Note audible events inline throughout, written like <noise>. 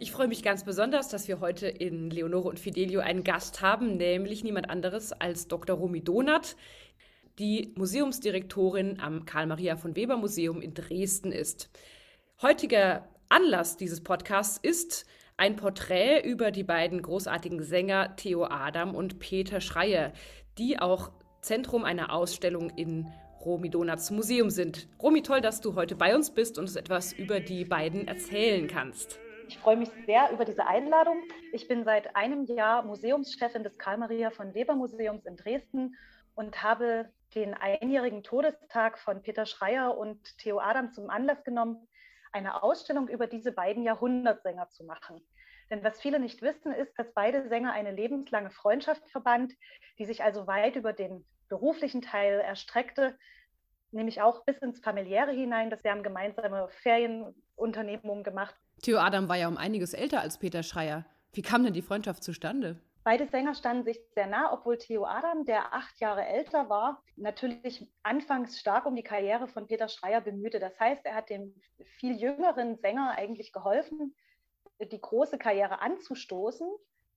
Ich freue mich ganz besonders, dass wir heute in Leonore und Fidelio einen Gast haben, nämlich niemand anderes als Dr. Romy Donath, die Museumsdirektorin am Karl-Maria von Weber Museum in Dresden ist. Heutiger Anlass dieses Podcasts ist ein Porträt über die beiden großartigen Sänger Theo Adam und Peter Schreier, die auch Zentrum einer Ausstellung in Romy Donaths Museum sind. Romy, toll, dass du heute bei uns bist und uns etwas über die beiden erzählen kannst. Ich freue mich sehr über diese Einladung. Ich bin seit einem Jahr Museumschefin des Karl-Maria von Weber Museums in Dresden und habe den einjährigen Todestag von Peter Schreier und Theo Adam zum Anlass genommen, eine Ausstellung über diese beiden Jahrhundertsänger zu machen. Denn was viele nicht wissen, ist, dass beide Sänger eine lebenslange Freundschaft verband, die sich also weit über den beruflichen Teil erstreckte, nämlich auch bis ins familiäre hinein, dass sie haben gemeinsame Ferienunternehmungen gemacht. Theo Adam war ja um einiges älter als Peter Schreier. Wie kam denn die Freundschaft zustande? Beide Sänger standen sich sehr nah, obwohl Theo Adam, der acht Jahre älter war, natürlich anfangs stark um die Karriere von Peter Schreier bemühte. Das heißt, er hat dem viel jüngeren Sänger eigentlich geholfen, die große Karriere anzustoßen.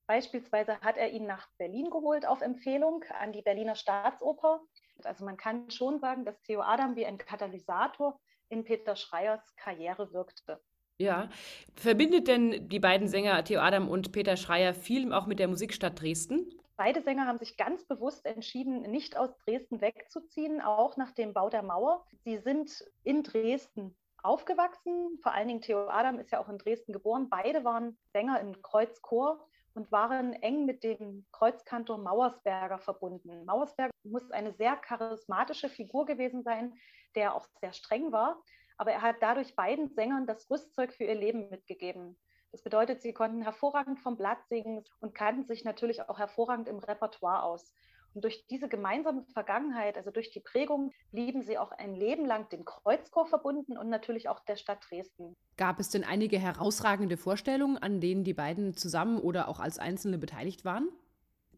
Beispielsweise hat er ihn nach Berlin geholt auf Empfehlung an die Berliner Staatsoper. Also man kann schon sagen, dass Theo Adam wie ein Katalysator in Peter Schreiers Karriere wirkte. Ja. Verbindet denn die beiden Sänger Theo Adam und Peter Schreier viel auch mit der Musikstadt Dresden? Beide Sänger haben sich ganz bewusst entschieden, nicht aus Dresden wegzuziehen, auch nach dem Bau der Mauer. Sie sind in Dresden aufgewachsen. Vor allen Dingen Theo Adam ist ja auch in Dresden geboren. Beide waren Sänger im Kreuzchor und waren eng mit dem Kreuzkantor Mauersberger verbunden. Mauersberger muss eine sehr charismatische Figur gewesen sein, der auch sehr streng war aber er hat dadurch beiden Sängern das Rüstzeug für ihr Leben mitgegeben. Das bedeutet, sie konnten hervorragend vom Blatt singen und kannten sich natürlich auch hervorragend im Repertoire aus. Und durch diese gemeinsame Vergangenheit, also durch die Prägung, blieben sie auch ein Leben lang dem Kreuzchor verbunden und natürlich auch der Stadt Dresden. Gab es denn einige herausragende Vorstellungen, an denen die beiden zusammen oder auch als Einzelne beteiligt waren?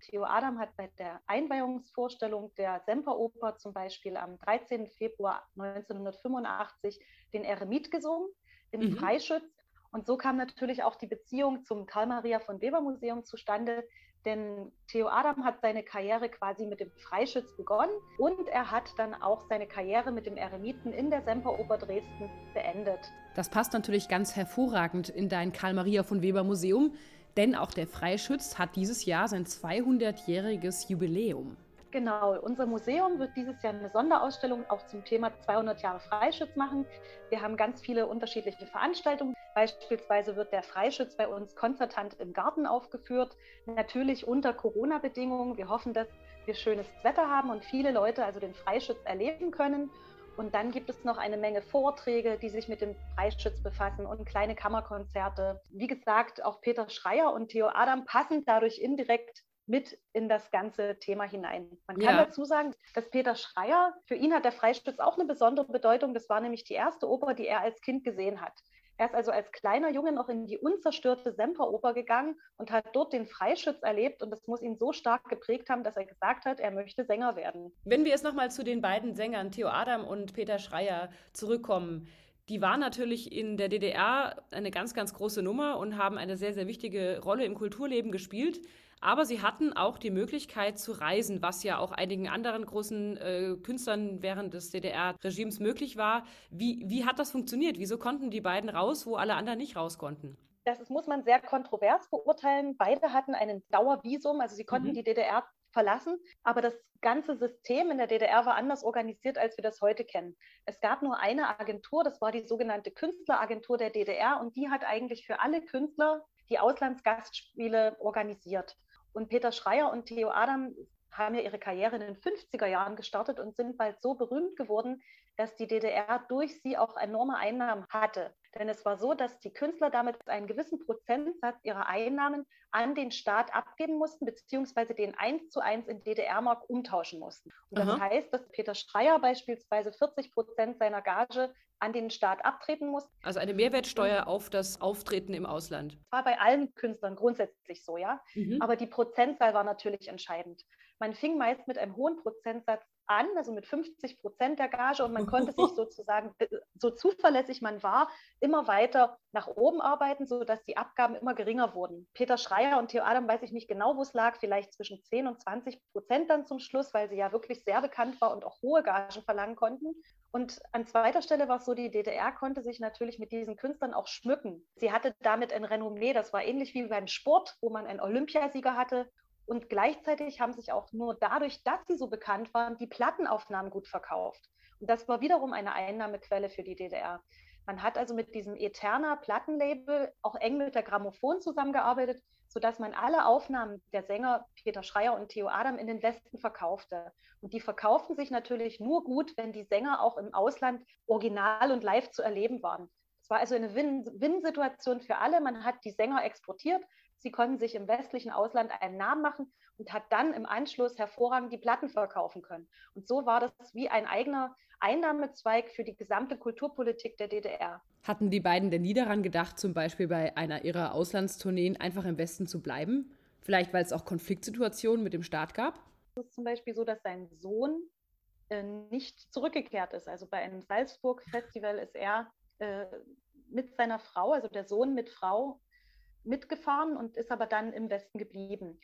Theo Adam hat bei der Einweihungsvorstellung der Semperoper zum Beispiel am 13. Februar 1985 den Eremit gesungen im mhm. Freischütz. Und so kam natürlich auch die Beziehung zum Karl-Maria von Weber Museum zustande, denn Theo Adam hat seine Karriere quasi mit dem Freischütz begonnen und er hat dann auch seine Karriere mit dem Eremiten in der Semperoper Dresden beendet. Das passt natürlich ganz hervorragend in dein Karl-Maria von Weber Museum. Denn auch der Freischütz hat dieses Jahr sein 200-jähriges Jubiläum. Genau, unser Museum wird dieses Jahr eine Sonderausstellung auch zum Thema 200 Jahre Freischütz machen. Wir haben ganz viele unterschiedliche Veranstaltungen. Beispielsweise wird der Freischütz bei uns konzertant im Garten aufgeführt, natürlich unter Corona-Bedingungen. Wir hoffen, dass wir schönes Wetter haben und viele Leute also den Freischütz erleben können. Und dann gibt es noch eine Menge Vorträge, die sich mit dem Preisschutz befassen und kleine Kammerkonzerte. Wie gesagt, auch Peter Schreier und Theo Adam passen dadurch indirekt mit in das ganze Thema hinein. Man kann ja. dazu sagen, dass Peter Schreier, für ihn hat der Freischütz auch eine besondere Bedeutung. Das war nämlich die erste Oper, die er als Kind gesehen hat. Er ist also als kleiner Junge noch in die unzerstörte Semperoper gegangen und hat dort den Freischütz erlebt. Und das muss ihn so stark geprägt haben, dass er gesagt hat, er möchte Sänger werden. Wenn wir jetzt nochmal zu den beiden Sängern, Theo Adam und Peter Schreier, zurückkommen. Die waren natürlich in der DDR eine ganz, ganz große Nummer und haben eine sehr, sehr wichtige Rolle im Kulturleben gespielt. Aber sie hatten auch die Möglichkeit zu reisen, was ja auch einigen anderen großen äh, Künstlern während des DDR-Regimes möglich war. Wie, wie hat das funktioniert? Wieso konnten die beiden raus, wo alle anderen nicht raus konnten? Das muss man sehr kontrovers beurteilen. Beide hatten einen Dauervisum, also sie konnten mhm. die DDR verlassen. Aber das ganze System in der DDR war anders organisiert, als wir das heute kennen. Es gab nur eine Agentur, das war die sogenannte Künstleragentur der DDR und die hat eigentlich für alle Künstler die Auslandsgastspiele organisiert. Und Peter Schreier und Theo Adam haben ja ihre Karriere in den 50er Jahren gestartet und sind bald so berühmt geworden, dass die DDR durch sie auch enorme Einnahmen hatte. Denn es war so, dass die Künstler damit einen gewissen Prozentsatz ihrer Einnahmen an den Staat abgeben mussten, beziehungsweise den eins zu eins in DDR-Mark umtauschen mussten. Und das Aha. heißt, dass Peter Schreier beispielsweise 40 Prozent seiner Gage an den Staat abtreten muss. Also eine Mehrwertsteuer auf das Auftreten im Ausland. Das war bei allen Künstlern grundsätzlich so, ja. Mhm. Aber die Prozentzahl war natürlich entscheidend. Man fing meist mit einem hohen Prozentsatz an, also mit 50 Prozent der Gage und man konnte sich <laughs> sozusagen, äh, so zuverlässig man war, immer weiter nach oben arbeiten, sodass die Abgaben immer geringer wurden. Peter Schreier und Theo Adam weiß ich nicht genau, wo es lag, vielleicht zwischen 10 und 20 Prozent dann zum Schluss, weil sie ja wirklich sehr bekannt war und auch hohe Gagen verlangen konnten. Und an zweiter Stelle war es so, die DDR konnte sich natürlich mit diesen Künstlern auch schmücken. Sie hatte damit ein Renommee, das war ähnlich wie beim Sport, wo man einen Olympiasieger hatte und gleichzeitig haben sich auch nur dadurch, dass sie so bekannt waren, die Plattenaufnahmen gut verkauft. Und das war wiederum eine Einnahmequelle für die DDR. Man hat also mit diesem Eterna Plattenlabel auch eng mit der Grammophon zusammengearbeitet, sodass man alle Aufnahmen der Sänger Peter Schreier und Theo Adam in den Westen verkaufte. Und die verkauften sich natürlich nur gut, wenn die Sänger auch im Ausland original und live zu erleben waren. Es war also eine Win-Win-Situation für alle. Man hat die Sänger exportiert, Sie konnten sich im westlichen Ausland einen Namen machen und hat dann im Anschluss hervorragend die Platten verkaufen können. Und so war das wie ein eigener Einnahmezweig für die gesamte Kulturpolitik der DDR. Hatten die beiden denn nie daran gedacht, zum Beispiel bei einer ihrer Auslandstourneen einfach im Westen zu bleiben? Vielleicht, weil es auch Konfliktsituationen mit dem Staat gab? Es ist zum Beispiel so, dass sein Sohn äh, nicht zurückgekehrt ist. Also bei einem Salzburg-Festival ist er äh, mit seiner Frau, also der Sohn mit Frau, mitgefahren und ist aber dann im Westen geblieben.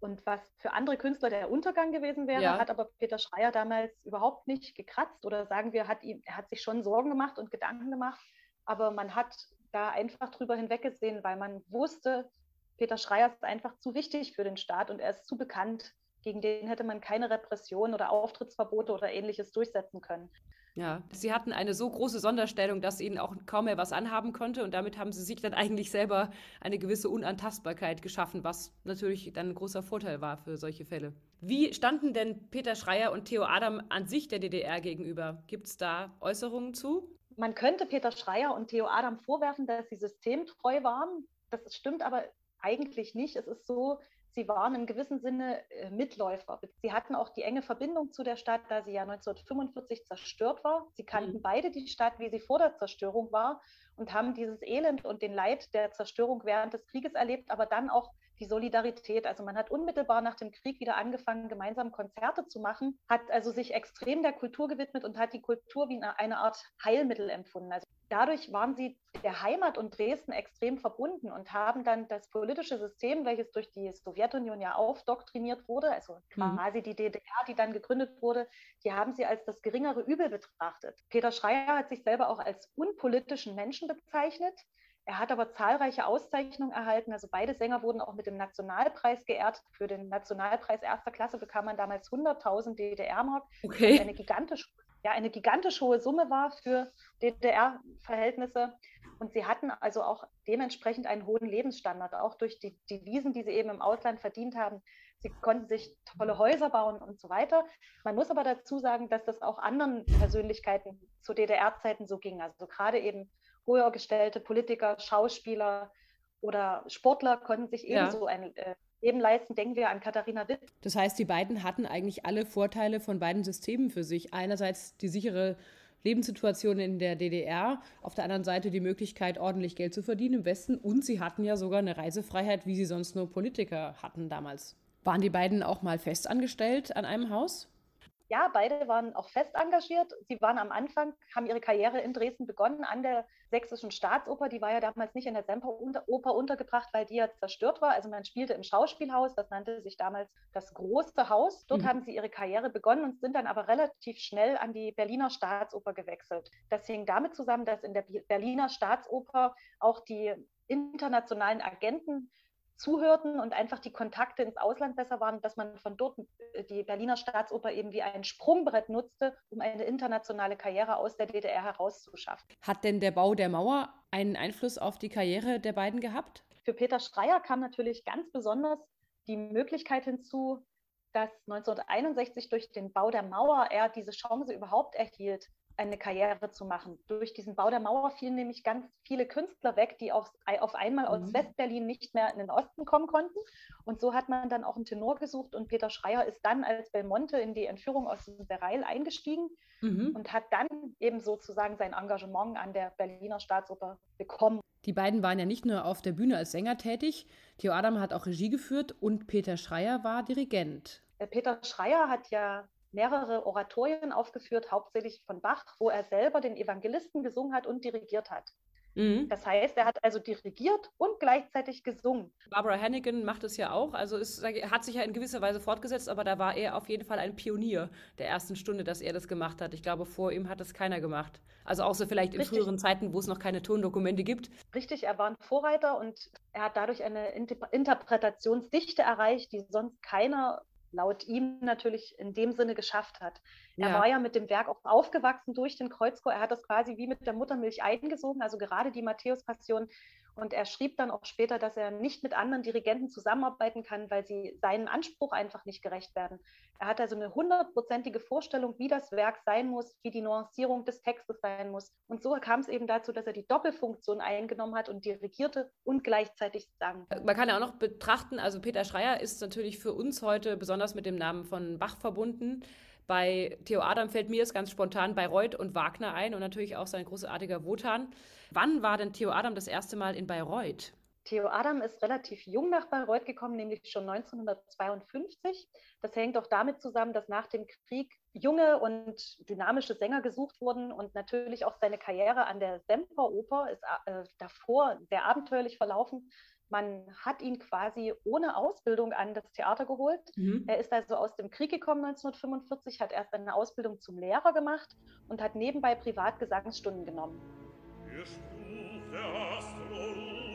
Und was für andere Künstler der Untergang gewesen wäre, ja. hat aber Peter Schreier damals überhaupt nicht gekratzt oder sagen wir, hat ihm, er hat sich schon Sorgen gemacht und Gedanken gemacht, aber man hat da einfach drüber hinweggesehen, weil man wusste, Peter Schreier ist einfach zu wichtig für den Staat und er ist zu bekannt. Gegen den hätte man keine Repression oder Auftrittsverbote oder ähnliches durchsetzen können. Ja, sie hatten eine so große Sonderstellung, dass ihnen auch kaum mehr was anhaben konnte und damit haben sie sich dann <laughs> eigentlich selber eine gewisse Unantastbarkeit geschaffen, was natürlich dann ein großer Vorteil war für solche Fälle. Wie standen denn Peter Schreier und Theo Adam an sich der DDR gegenüber? Gibt es da Äußerungen zu? Man könnte Peter Schreier und Theo Adam vorwerfen, dass sie systemtreu waren. Das stimmt aber eigentlich nicht. Es ist so, sie waren im gewissen Sinne äh, Mitläufer. Sie hatten auch die enge Verbindung zu der Stadt, da sie ja 1945 zerstört war. Sie kannten mhm. beide die Stadt, wie sie vor der Zerstörung war und haben dieses Elend und den Leid der Zerstörung während des Krieges erlebt, aber dann auch die Solidarität. Also man hat unmittelbar nach dem Krieg wieder angefangen, gemeinsam Konzerte zu machen, hat also sich extrem der Kultur gewidmet und hat die Kultur wie eine Art Heilmittel empfunden. Also dadurch waren sie der Heimat und Dresden extrem verbunden und haben dann das politische System, welches durch die Sowjetunion ja aufdoktriniert wurde, also mhm. quasi die DDR, die dann gegründet wurde, die haben sie als das geringere Übel betrachtet. Peter Schreier hat sich selber auch als unpolitischen Menschen bezeichnet. Er hat aber zahlreiche Auszeichnungen erhalten. Also beide Sänger wurden auch mit dem Nationalpreis geehrt. Für den Nationalpreis erster Klasse bekam man damals 100.000 DDR-Mark. Okay. Eine gigantisch ja eine gigantisch hohe Summe war für DDR-Verhältnisse. Und sie hatten also auch dementsprechend einen hohen Lebensstandard, auch durch die Devisen, die sie eben im Ausland verdient haben. Sie konnten sich tolle Häuser bauen und so weiter. Man muss aber dazu sagen, dass das auch anderen Persönlichkeiten zu DDR-Zeiten so ging. Also gerade eben höher gestellte Politiker, Schauspieler oder Sportler konnten sich ebenso ja. ein äh, Leben leisten. Denken wir an Katharina Witt. Das heißt, die beiden hatten eigentlich alle Vorteile von beiden Systemen für sich. Einerseits die sichere Lebenssituation in der DDR, auf der anderen Seite die Möglichkeit, ordentlich Geld zu verdienen im Westen und sie hatten ja sogar eine Reisefreiheit, wie sie sonst nur Politiker hatten damals. Waren die beiden auch mal festangestellt an einem Haus? Ja, beide waren auch fest engagiert. Sie waren am Anfang, haben ihre Karriere in Dresden begonnen an der Sächsischen Staatsoper. Die war ja damals nicht in der Semperoper untergebracht, weil die ja zerstört war. Also man spielte im Schauspielhaus, das nannte sich damals das große Haus. Dort mhm. haben sie ihre Karriere begonnen und sind dann aber relativ schnell an die Berliner Staatsoper gewechselt. Das hing damit zusammen, dass in der Berliner Staatsoper auch die internationalen Agenten zuhörten und einfach die Kontakte ins Ausland besser waren, dass man von dort äh, die Berliner Staatsoper eben wie ein Sprungbrett nutzte, um eine internationale Karriere aus der DDR herauszuschaffen. Hat denn der Bau der Mauer einen Einfluss auf die Karriere der beiden gehabt? Für Peter Schreier kam natürlich ganz besonders die Möglichkeit hinzu, dass 1961 durch den Bau der Mauer er diese Chance überhaupt erhielt, eine Karriere zu machen. Durch diesen Bau der Mauer fielen nämlich ganz viele Künstler weg, die auf, auf einmal aus mhm. Westberlin nicht mehr in den Osten kommen konnten. Und so hat man dann auch einen Tenor gesucht und Peter Schreier ist dann als Belmonte in die Entführung aus dem Bereil eingestiegen mhm. und hat dann eben sozusagen sein Engagement an der Berliner Staatsoper bekommen. Die beiden waren ja nicht nur auf der Bühne als Sänger tätig, Theo Adam hat auch Regie geführt und Peter Schreier war Dirigent. Äh, Peter Schreier hat ja mehrere Oratorien aufgeführt, hauptsächlich von Bach, wo er selber den Evangelisten gesungen hat und dirigiert hat. Mhm. Das heißt, er hat also dirigiert und gleichzeitig gesungen. Barbara Hannigan macht es ja auch. Also es hat sich ja in gewisser Weise fortgesetzt, aber da war er auf jeden Fall ein Pionier der ersten Stunde, dass er das gemacht hat. Ich glaube, vor ihm hat es keiner gemacht. Also außer vielleicht in Richtig. früheren Zeiten, wo es noch keine Tondokumente gibt. Richtig, er war ein Vorreiter und er hat dadurch eine Interpretationsdichte erreicht, die sonst keiner laut ihm natürlich in dem Sinne geschafft hat. Er ja. war ja mit dem Werk auch aufgewachsen durch den Kreuzchor. Er hat das quasi wie mit der Muttermilch eingesogen, also gerade die Matthäus-Passion. Und er schrieb dann auch später, dass er nicht mit anderen Dirigenten zusammenarbeiten kann, weil sie seinen Anspruch einfach nicht gerecht werden. Er hat also eine hundertprozentige Vorstellung, wie das Werk sein muss, wie die Nuancierung des Textes sein muss. Und so kam es eben dazu, dass er die Doppelfunktion eingenommen hat und dirigierte und gleichzeitig sang. Man kann ja auch noch betrachten, also Peter Schreier ist natürlich für uns heute besonders mit dem Namen von Bach verbunden. Bei Theo Adam fällt mir es ganz spontan Bayreuth und Wagner ein und natürlich auch sein großartiger Wotan. Wann war denn Theo Adam das erste Mal in Bayreuth? Theo Adam ist relativ jung nach Bayreuth gekommen, nämlich schon 1952. Das hängt auch damit zusammen, dass nach dem Krieg junge und dynamische Sänger gesucht wurden und natürlich auch seine Karriere an der Semperoper ist äh, davor sehr abenteuerlich verlaufen. Man hat ihn quasi ohne Ausbildung an das Theater geholt. Mhm. Er ist also aus dem Krieg gekommen 1945, hat erst eine Ausbildung zum Lehrer gemacht und hat nebenbei privat Gesangsstunden genommen. Wir langes Leben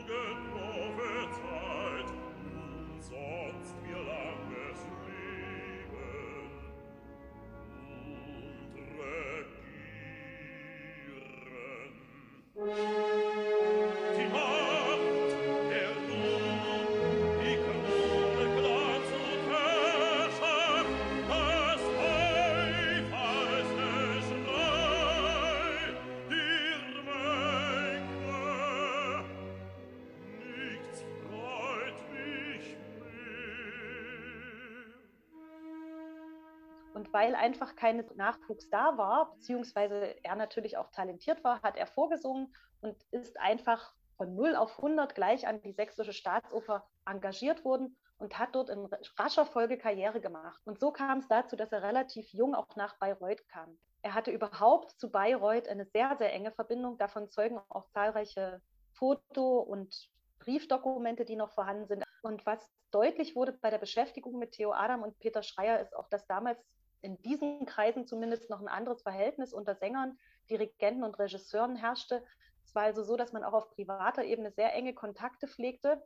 und weil einfach kein Nachwuchs da war, beziehungsweise er natürlich auch talentiert war, hat er vorgesungen und ist einfach von 0 auf 100 gleich an die Sächsische Staatsoper engagiert worden und hat dort in rascher Folge Karriere gemacht. Und so kam es dazu, dass er relativ jung auch nach Bayreuth kam. Er hatte überhaupt zu Bayreuth eine sehr, sehr enge Verbindung. Davon zeugen auch zahlreiche Foto- und Briefdokumente, die noch vorhanden sind. Und was deutlich wurde bei der Beschäftigung mit Theo Adam und Peter Schreier, ist auch, dass damals in diesen Kreisen zumindest noch ein anderes Verhältnis unter Sängern, Dirigenten und Regisseuren herrschte. Es war also so, dass man auch auf privater Ebene sehr enge Kontakte pflegte.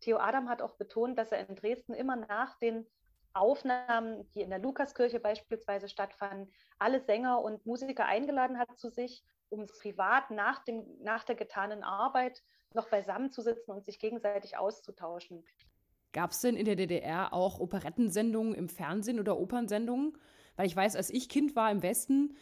Theo Adam hat auch betont, dass er in Dresden immer nach den Aufnahmen, die in der Lukaskirche beispielsweise stattfanden, alle Sänger und Musiker eingeladen hat zu sich, um privat nach, dem, nach der getanen Arbeit noch beisammenzusitzen und sich gegenseitig auszutauschen. Gab es denn in der DDR auch Operettensendungen im Fernsehen oder Opernsendungen? Weil ich weiß, als ich Kind war im Westen,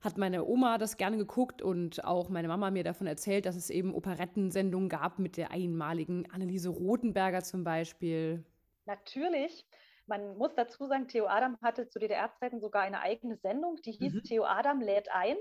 hat meine Oma das gerne geguckt und auch meine Mama mir davon erzählt, dass es eben Operettensendungen gab mit der einmaligen Anneliese Rothenberger zum Beispiel. Natürlich. Man muss dazu sagen, Theo Adam hatte zu DDR-Zeiten sogar eine eigene Sendung, die hieß mhm. Theo Adam lädt ein.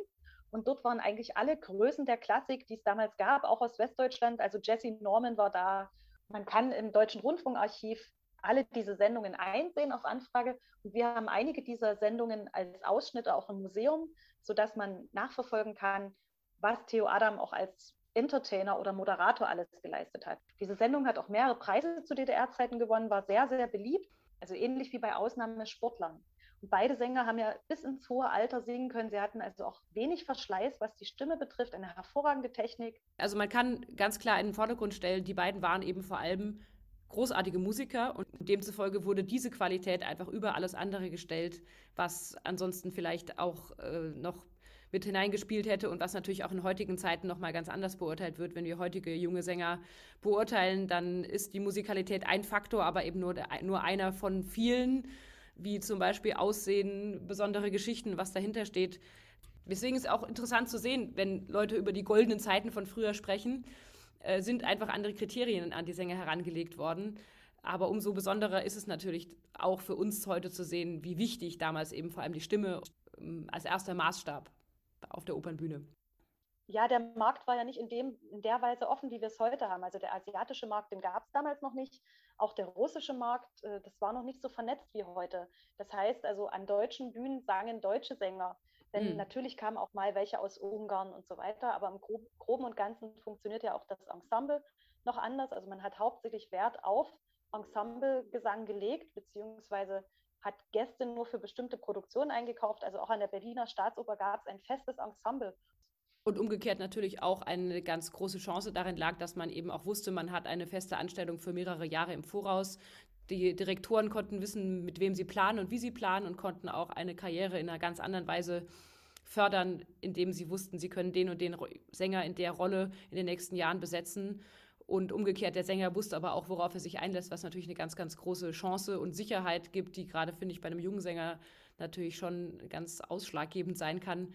Und dort waren eigentlich alle Größen der Klassik, die es damals gab, auch aus Westdeutschland. Also Jesse Norman war da. Man kann im Deutschen Rundfunkarchiv alle diese Sendungen einsehen auf Anfrage. Und wir haben einige dieser Sendungen als Ausschnitte auch im Museum, sodass man nachverfolgen kann, was Theo Adam auch als Entertainer oder Moderator alles geleistet hat. Diese Sendung hat auch mehrere Preise zu DDR-Zeiten gewonnen, war sehr, sehr beliebt, also ähnlich wie bei Ausnahmesportlern. Und beide Sänger haben ja bis ins hohe Alter singen können. Sie hatten also auch wenig Verschleiß, was die Stimme betrifft, eine hervorragende Technik. Also man kann ganz klar in den Vordergrund stellen, die beiden waren eben vor allem großartige Musiker und demzufolge wurde diese Qualität einfach über alles andere gestellt, was ansonsten vielleicht auch äh, noch mit hineingespielt hätte und was natürlich auch in heutigen Zeiten nochmal ganz anders beurteilt wird. Wenn wir heutige junge Sänger beurteilen, dann ist die Musikalität ein Faktor, aber eben nur, nur einer von vielen, wie zum Beispiel Aussehen, besondere Geschichten, was dahinter steht. Deswegen ist auch interessant zu sehen, wenn Leute über die goldenen Zeiten von früher sprechen, äh, sind einfach andere Kriterien an die Sänger herangelegt worden. Aber umso besonderer ist es natürlich auch für uns heute zu sehen, wie wichtig damals eben vor allem die Stimme ähm, als erster Maßstab auf der Opernbühne. Ja, der Markt war ja nicht in, dem, in der Weise offen, wie wir es heute haben. Also der asiatische Markt, den gab es damals noch nicht. Auch der russische Markt, äh, das war noch nicht so vernetzt wie heute. Das heißt also, an deutschen Bühnen sangen deutsche Sänger. Denn mhm. natürlich kamen auch mal welche aus Ungarn und so weiter, aber im Groben und Ganzen funktioniert ja auch das Ensemble noch anders. Also man hat hauptsächlich Wert auf Ensemblegesang gelegt, beziehungsweise hat Gäste nur für bestimmte Produktionen eingekauft. Also auch an der Berliner Staatsoper gab es ein festes Ensemble. Und umgekehrt natürlich auch eine ganz große Chance darin lag, dass man eben auch wusste, man hat eine feste Anstellung für mehrere Jahre im Voraus. Die Direktoren konnten wissen, mit wem sie planen und wie sie planen und konnten auch eine Karriere in einer ganz anderen Weise fördern, indem sie wussten, sie können den und den Sänger in der Rolle in den nächsten Jahren besetzen. Und umgekehrt, der Sänger wusste aber auch, worauf er sich einlässt, was natürlich eine ganz, ganz große Chance und Sicherheit gibt, die gerade, finde ich, bei einem jungen Sänger natürlich schon ganz ausschlaggebend sein kann.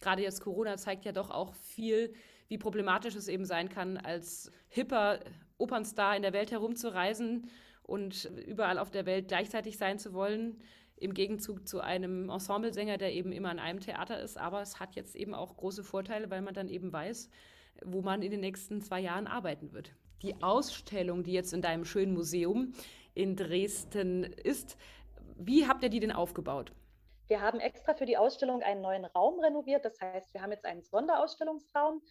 Gerade jetzt Corona zeigt ja doch auch viel, wie problematisch es eben sein kann, als hipper Opernstar in der Welt herumzureisen und überall auf der Welt gleichzeitig sein zu wollen, im Gegenzug zu einem Ensemblesänger, der eben immer an einem Theater ist. Aber es hat jetzt eben auch große Vorteile, weil man dann eben weiß, wo man in den nächsten zwei Jahren arbeiten wird. Die Ausstellung, die jetzt in deinem schönen Museum in Dresden ist, wie habt ihr die denn aufgebaut? Wir haben extra für die Ausstellung einen neuen Raum renoviert. Das heißt, wir haben jetzt einen Sonderausstellungsraum.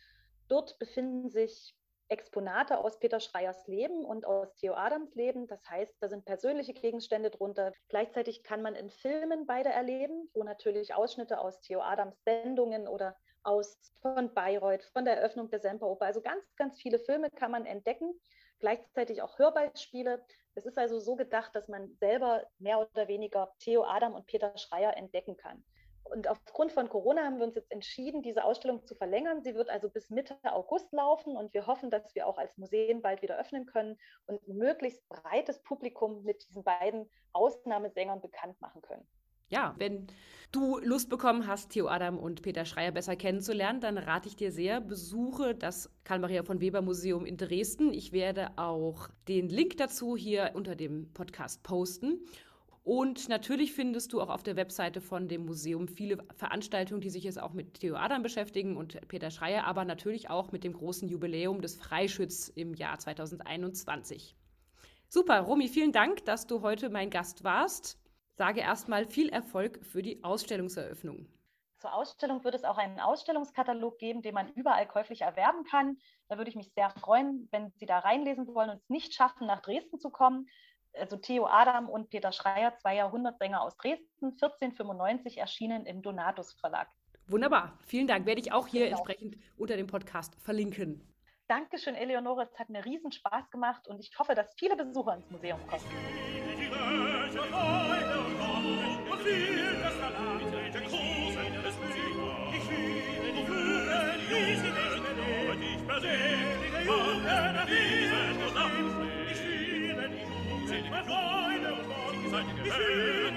Dort befinden sich Exponate aus Peter Schreiers Leben und aus Theo Adams Leben. Das heißt, da sind persönliche Gegenstände drunter. Gleichzeitig kann man in Filmen beide erleben, wo natürlich Ausschnitte aus Theo Adams Sendungen oder aus von Bayreuth, von der Eröffnung der Semperoper, also ganz, ganz viele Filme kann man entdecken. Gleichzeitig auch Hörbeispiele. Es ist also so gedacht, dass man selber mehr oder weniger Theo Adam und Peter Schreier entdecken kann. Und aufgrund von Corona haben wir uns jetzt entschieden, diese Ausstellung zu verlängern. Sie wird also bis Mitte August laufen und wir hoffen, dass wir auch als Museen bald wieder öffnen können und ein möglichst breites Publikum mit diesen beiden Ausnahmesängern bekannt machen können. Ja, wenn du Lust bekommen hast, Theo Adam und Peter Schreier besser kennenzulernen, dann rate ich dir sehr, besuche das Karl-Maria von Weber Museum in Dresden. Ich werde auch den Link dazu hier unter dem Podcast posten. Und natürlich findest du auch auf der Webseite von dem Museum viele Veranstaltungen, die sich jetzt auch mit Theo Adam beschäftigen und Peter Schreier, aber natürlich auch mit dem großen Jubiläum des Freischütz im Jahr 2021. Super, Romy, vielen Dank, dass du heute mein Gast warst. Sage erstmal viel Erfolg für die Ausstellungseröffnung. Zur Ausstellung wird es auch einen Ausstellungskatalog geben, den man überall käuflich erwerben kann. Da würde ich mich sehr freuen, wenn Sie da reinlesen wollen und es nicht schaffen, nach Dresden zu kommen also Theo Adam und Peter Schreier, zwei Jahrhundertsänger aus Dresden, 1495 erschienen im Donatus Verlag. Wunderbar, vielen Dank. Werde ich auch hier genau. entsprechend unter dem Podcast verlinken. Dankeschön, Eleonore. Es hat mir riesen Spaß gemacht und ich hoffe, dass viele Besucher ins Museum kommen. Ich Meine Freunde und Morgen seid ihr gehört.